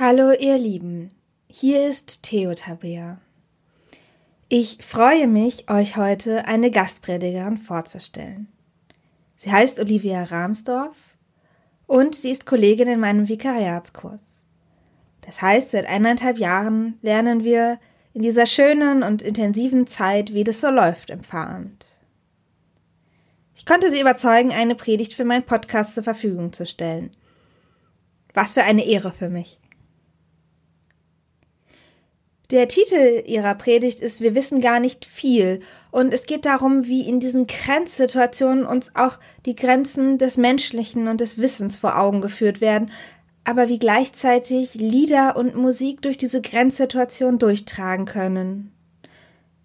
Hallo ihr Lieben, hier ist Theo Tabea. Ich freue mich, euch heute eine Gastpredigerin vorzustellen. Sie heißt Olivia Rahmsdorf und sie ist Kollegin in meinem Vikariatskurs. Das heißt, seit eineinhalb Jahren lernen wir in dieser schönen und intensiven Zeit, wie das so läuft im Pfarramt. Ich konnte sie überzeugen, eine Predigt für meinen Podcast zur Verfügung zu stellen. Was für eine Ehre für mich. Der Titel ihrer Predigt ist Wir wissen gar nicht viel und es geht darum, wie in diesen Grenzsituationen uns auch die Grenzen des Menschlichen und des Wissens vor Augen geführt werden, aber wie gleichzeitig Lieder und Musik durch diese Grenzsituation durchtragen können.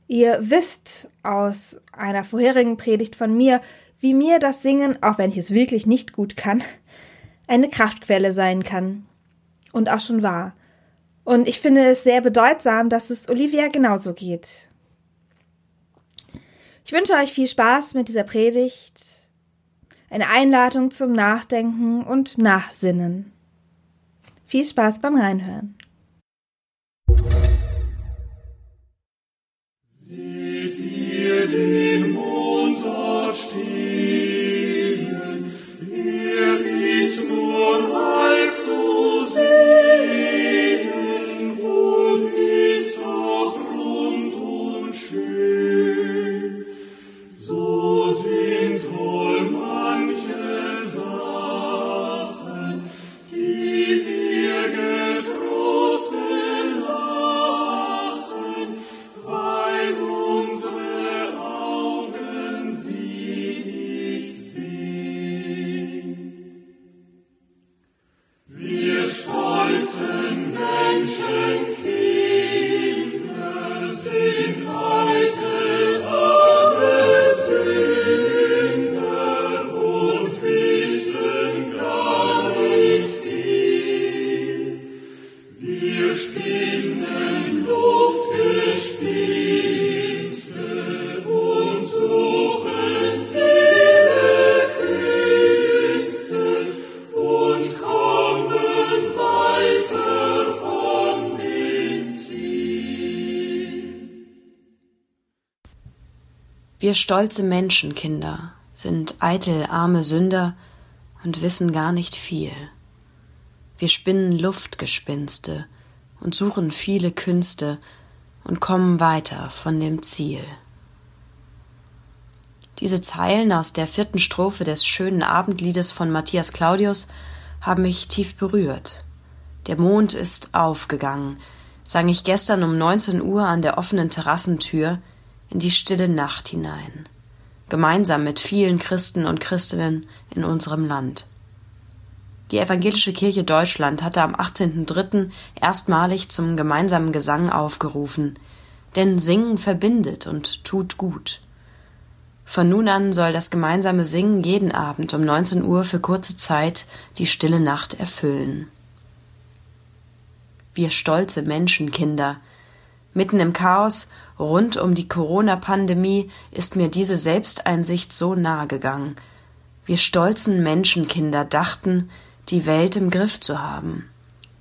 Ihr wisst aus einer vorherigen Predigt von mir, wie mir das Singen, auch wenn ich es wirklich nicht gut kann, eine Kraftquelle sein kann. Und auch schon war. Und ich finde es sehr bedeutsam, dass es Olivia genauso geht. Ich wünsche euch viel Spaß mit dieser Predigt, eine Einladung zum Nachdenken und Nachsinnen. Viel Spaß beim Reinhören. Seht ihr den Mond dort stehen? Er ist nur halb zu sehen. Wir stolze Menschenkinder sind eitel arme Sünder und wissen gar nicht viel. Wir spinnen Luftgespinste und suchen viele Künste und kommen weiter von dem Ziel. Diese Zeilen aus der vierten Strophe des schönen Abendliedes von Matthias Claudius haben mich tief berührt. Der Mond ist aufgegangen, sang ich gestern um 19 Uhr an der offenen Terrassentür in die stille Nacht hinein, gemeinsam mit vielen Christen und Christinnen in unserem Land. Die Evangelische Kirche Deutschland hatte am 18.03. erstmalig zum gemeinsamen Gesang aufgerufen, denn Singen verbindet und tut gut. Von nun an soll das gemeinsame Singen jeden Abend um 19 Uhr für kurze Zeit die stille Nacht erfüllen. Wir stolze Menschenkinder, mitten im Chaos Rund um die Corona-Pandemie ist mir diese Selbsteinsicht so nahe gegangen. Wir stolzen Menschenkinder dachten, die Welt im Griff zu haben.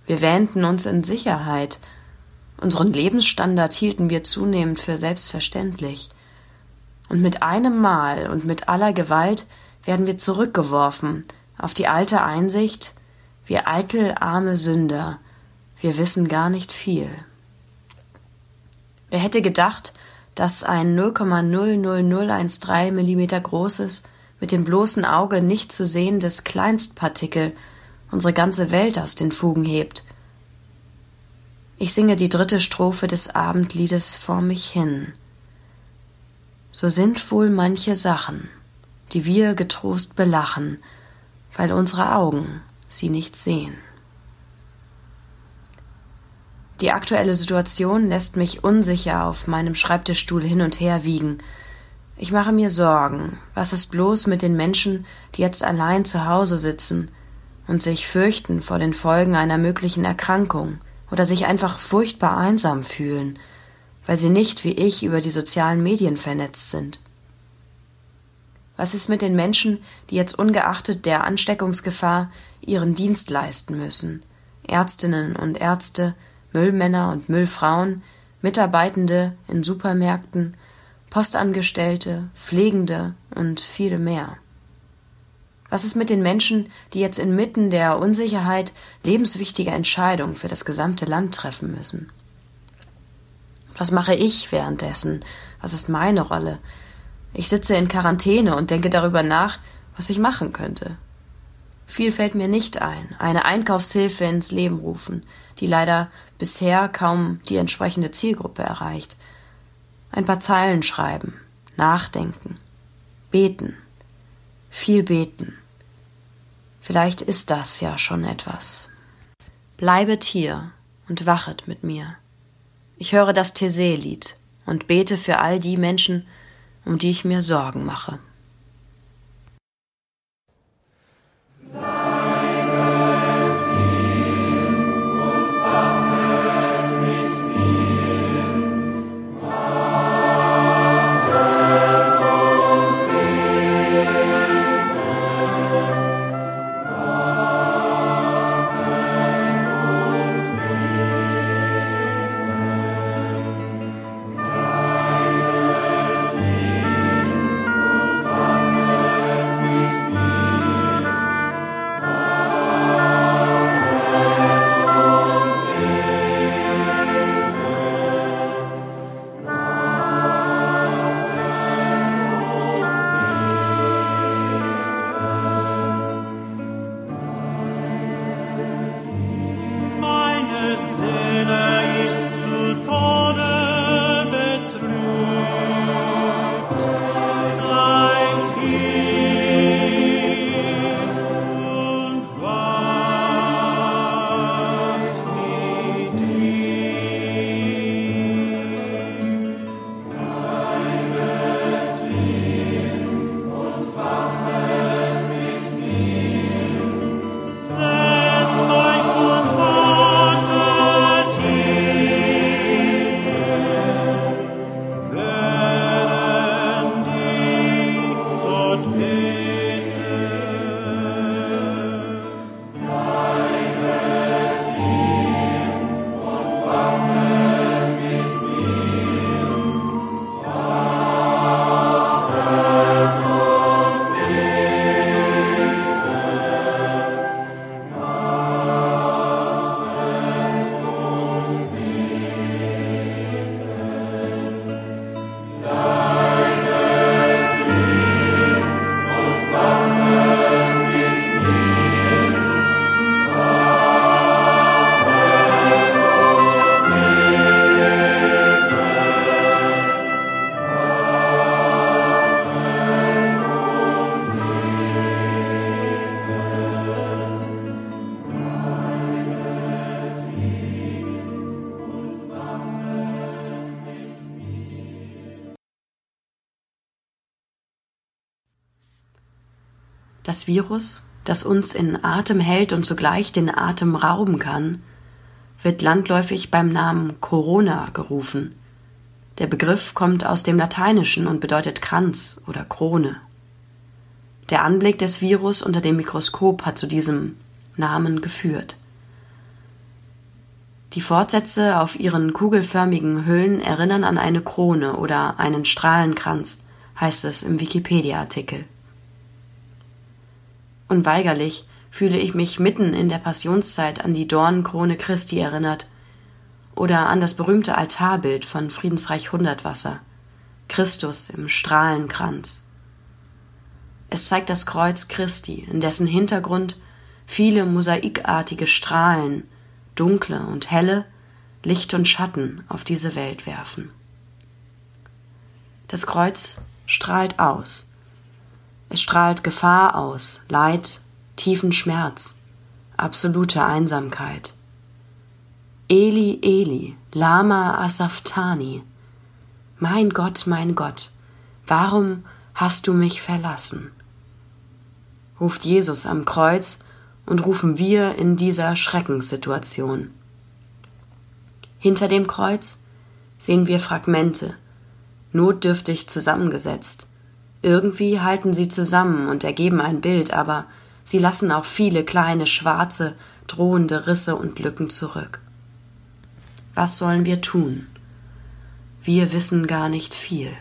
Wir wähnten uns in Sicherheit. Unseren Lebensstandard hielten wir zunehmend für selbstverständlich. Und mit einem Mal und mit aller Gewalt werden wir zurückgeworfen auf die alte Einsicht, wir eitel arme Sünder, wir wissen gar nicht viel. Wer hätte gedacht, dass ein 0,00013 Millimeter großes, mit dem bloßen Auge nicht zu sehendes Kleinstpartikel unsere ganze Welt aus den Fugen hebt. Ich singe die dritte Strophe des Abendliedes vor mich hin. So sind wohl manche Sachen, die wir getrost belachen, weil unsere Augen sie nicht sehen. Die aktuelle Situation lässt mich unsicher auf meinem Schreibtischstuhl hin und her wiegen. Ich mache mir Sorgen. Was ist bloß mit den Menschen, die jetzt allein zu Hause sitzen und sich fürchten vor den Folgen einer möglichen Erkrankung oder sich einfach furchtbar einsam fühlen, weil sie nicht wie ich über die sozialen Medien vernetzt sind? Was ist mit den Menschen, die jetzt ungeachtet der Ansteckungsgefahr ihren Dienst leisten müssen? Ärztinnen und Ärzte, Müllmänner und Müllfrauen, Mitarbeitende in Supermärkten, Postangestellte, Pflegende und viele mehr. Was ist mit den Menschen, die jetzt inmitten der Unsicherheit lebenswichtige Entscheidungen für das gesamte Land treffen müssen? Was mache ich währenddessen? Was ist meine Rolle? Ich sitze in Quarantäne und denke darüber nach, was ich machen könnte. Viel fällt mir nicht ein. Eine Einkaufshilfe ins Leben rufen, die leider bisher kaum die entsprechende Zielgruppe erreicht. Ein paar Zeilen schreiben, nachdenken, beten, viel beten. Vielleicht ist das ja schon etwas. Bleibet hier und wachet mit mir. Ich höre das Thésée-Lied und bete für all die Menschen, um die ich mir Sorgen mache. Love. Das Virus, das uns in Atem hält und zugleich den Atem rauben kann, wird landläufig beim Namen Corona gerufen. Der Begriff kommt aus dem Lateinischen und bedeutet Kranz oder Krone. Der Anblick des Virus unter dem Mikroskop hat zu diesem Namen geführt. Die Fortsätze auf ihren kugelförmigen Hüllen erinnern an eine Krone oder einen Strahlenkranz, heißt es im Wikipedia-Artikel. Unweigerlich fühle ich mich mitten in der Passionszeit an die Dornenkrone Christi erinnert oder an das berühmte Altarbild von Friedensreich Hundertwasser, Christus im Strahlenkranz. Es zeigt das Kreuz Christi, in dessen Hintergrund viele mosaikartige Strahlen, dunkle und helle, Licht und Schatten auf diese Welt werfen. Das Kreuz strahlt aus, es strahlt Gefahr aus, Leid, tiefen Schmerz, absolute Einsamkeit. Eli, Eli, Lama Asaftani. Mein Gott, mein Gott, warum hast du mich verlassen? ruft Jesus am Kreuz und rufen wir in dieser Schreckenssituation. Hinter dem Kreuz sehen wir Fragmente, notdürftig zusammengesetzt, irgendwie halten sie zusammen und ergeben ein Bild, aber sie lassen auch viele kleine schwarze, drohende Risse und Lücken zurück. Was sollen wir tun? Wir wissen gar nicht viel.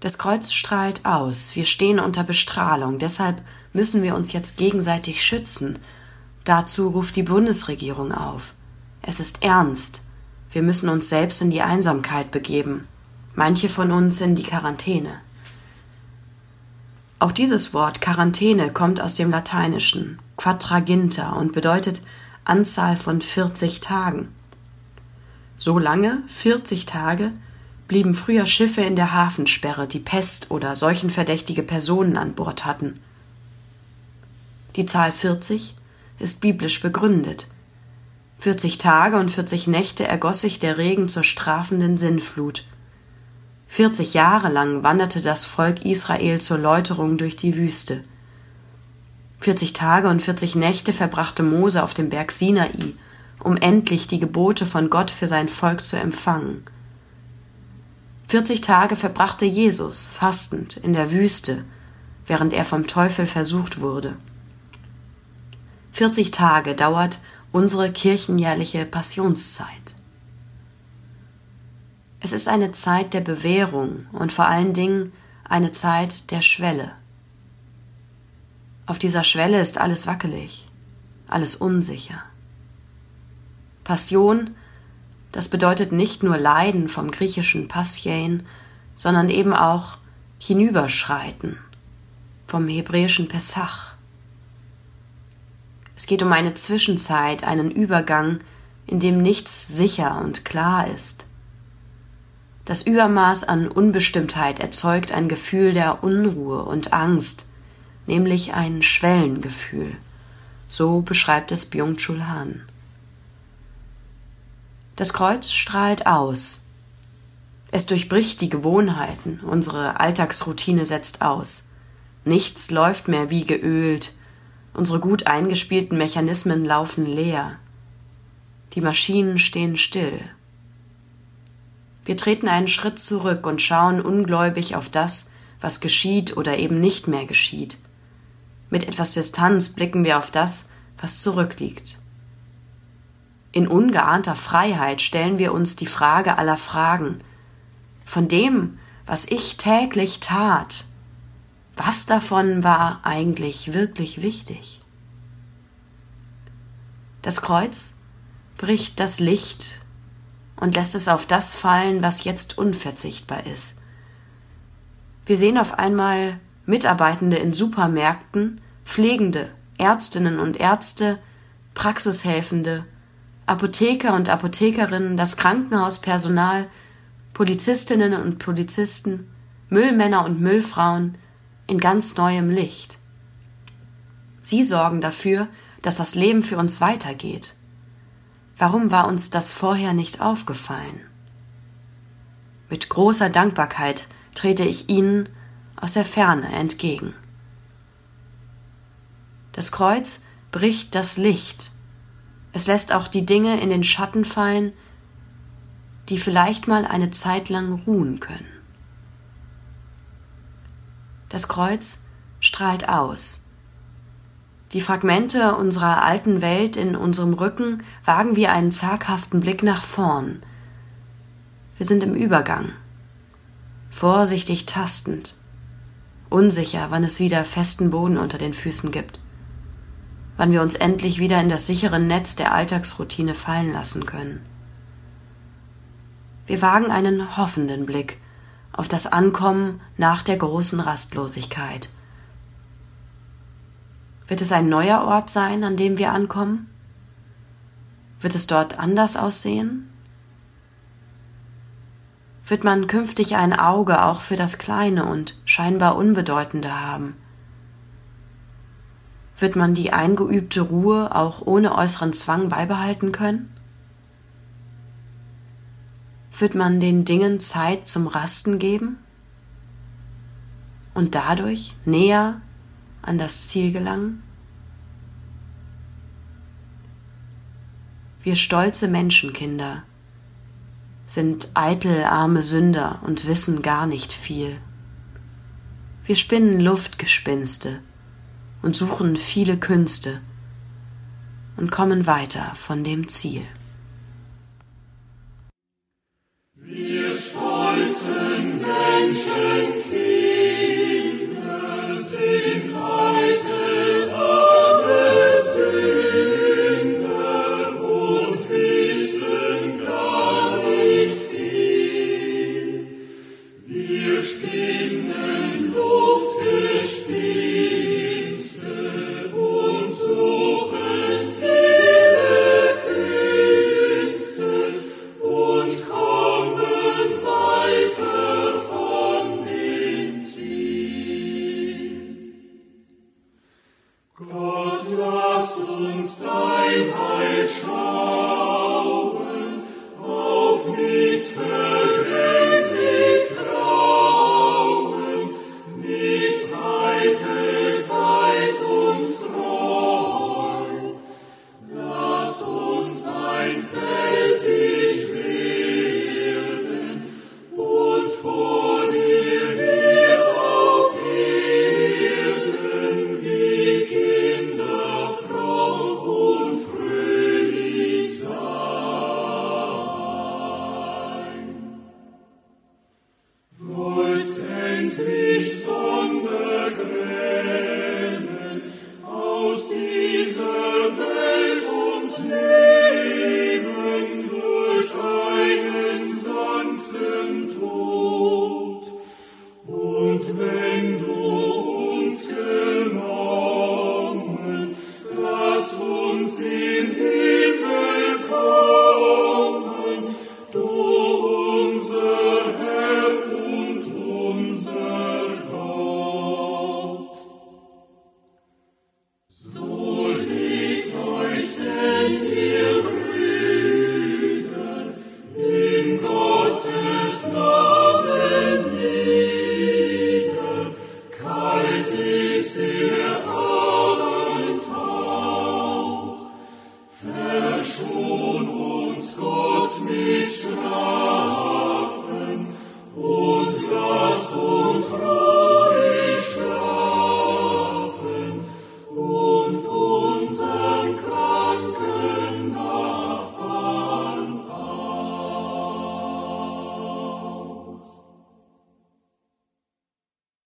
Das Kreuz strahlt aus, wir stehen unter Bestrahlung, deshalb müssen wir uns jetzt gegenseitig schützen. Dazu ruft die Bundesregierung auf. Es ist ernst. Wir müssen uns selbst in die Einsamkeit begeben, manche von uns in die Quarantäne. Auch dieses Wort Quarantäne kommt aus dem Lateinischen quadraginta und bedeutet Anzahl von 40 Tagen. So lange, 40 Tage, blieben früher Schiffe in der Hafensperre, die Pest oder seuchenverdächtige Personen an Bord hatten. Die Zahl 40 ist biblisch begründet. 40 Tage und 40 Nächte ergoss sich der Regen zur strafenden Sinnflut. 40 Jahre lang wanderte das Volk Israel zur Läuterung durch die Wüste. 40 Tage und 40 Nächte verbrachte Mose auf dem Berg Sinai, um endlich die Gebote von Gott für sein Volk zu empfangen. 40 Tage verbrachte Jesus fastend in der Wüste, während er vom Teufel versucht wurde. 40 Tage dauert unsere kirchenjährliche Passionszeit. Es ist eine Zeit der Bewährung und vor allen Dingen eine Zeit der Schwelle. Auf dieser Schwelle ist alles wackelig, alles unsicher. Passion, das bedeutet nicht nur Leiden vom griechischen Passien, sondern eben auch hinüberschreiten vom hebräischen Pesach. Es geht um eine Zwischenzeit, einen Übergang, in dem nichts sicher und klar ist. Das Übermaß an Unbestimmtheit erzeugt ein Gefühl der Unruhe und Angst, nämlich ein Schwellengefühl. So beschreibt es Byung-Chul Han. Das Kreuz strahlt aus. Es durchbricht die Gewohnheiten, unsere Alltagsroutine setzt aus. Nichts läuft mehr wie geölt, Unsere gut eingespielten Mechanismen laufen leer. Die Maschinen stehen still. Wir treten einen Schritt zurück und schauen ungläubig auf das, was geschieht oder eben nicht mehr geschieht. Mit etwas Distanz blicken wir auf das, was zurückliegt. In ungeahnter Freiheit stellen wir uns die Frage aller Fragen. Von dem, was ich täglich tat, was davon war eigentlich wirklich wichtig? Das Kreuz bricht das Licht und lässt es auf das fallen, was jetzt unverzichtbar ist. Wir sehen auf einmal Mitarbeitende in Supermärkten, Pflegende, Ärztinnen und Ärzte, Praxishelfende, Apotheker und Apothekerinnen, das Krankenhauspersonal, Polizistinnen und Polizisten, Müllmänner und Müllfrauen, in ganz neuem Licht. Sie sorgen dafür, dass das Leben für uns weitergeht. Warum war uns das vorher nicht aufgefallen? Mit großer Dankbarkeit trete ich Ihnen aus der Ferne entgegen. Das Kreuz bricht das Licht. Es lässt auch die Dinge in den Schatten fallen, die vielleicht mal eine Zeit lang ruhen können. Das Kreuz strahlt aus. Die Fragmente unserer alten Welt in unserem Rücken wagen wir einen zaghaften Blick nach vorn. Wir sind im Übergang, vorsichtig tastend, unsicher, wann es wieder festen Boden unter den Füßen gibt, wann wir uns endlich wieder in das sichere Netz der Alltagsroutine fallen lassen können. Wir wagen einen hoffenden Blick auf das Ankommen nach der großen Rastlosigkeit. Wird es ein neuer Ort sein, an dem wir ankommen? Wird es dort anders aussehen? Wird man künftig ein Auge auch für das Kleine und scheinbar Unbedeutende haben? Wird man die eingeübte Ruhe auch ohne äußeren Zwang beibehalten können? wird man den Dingen Zeit zum Rasten geben und dadurch näher an das Ziel gelangen? Wir stolze Menschenkinder sind eitel arme Sünder und wissen gar nicht viel. Wir spinnen Luftgespinste, und suchen viele Künste und kommen weiter von dem Ziel. Wir stolzen Menschenkinder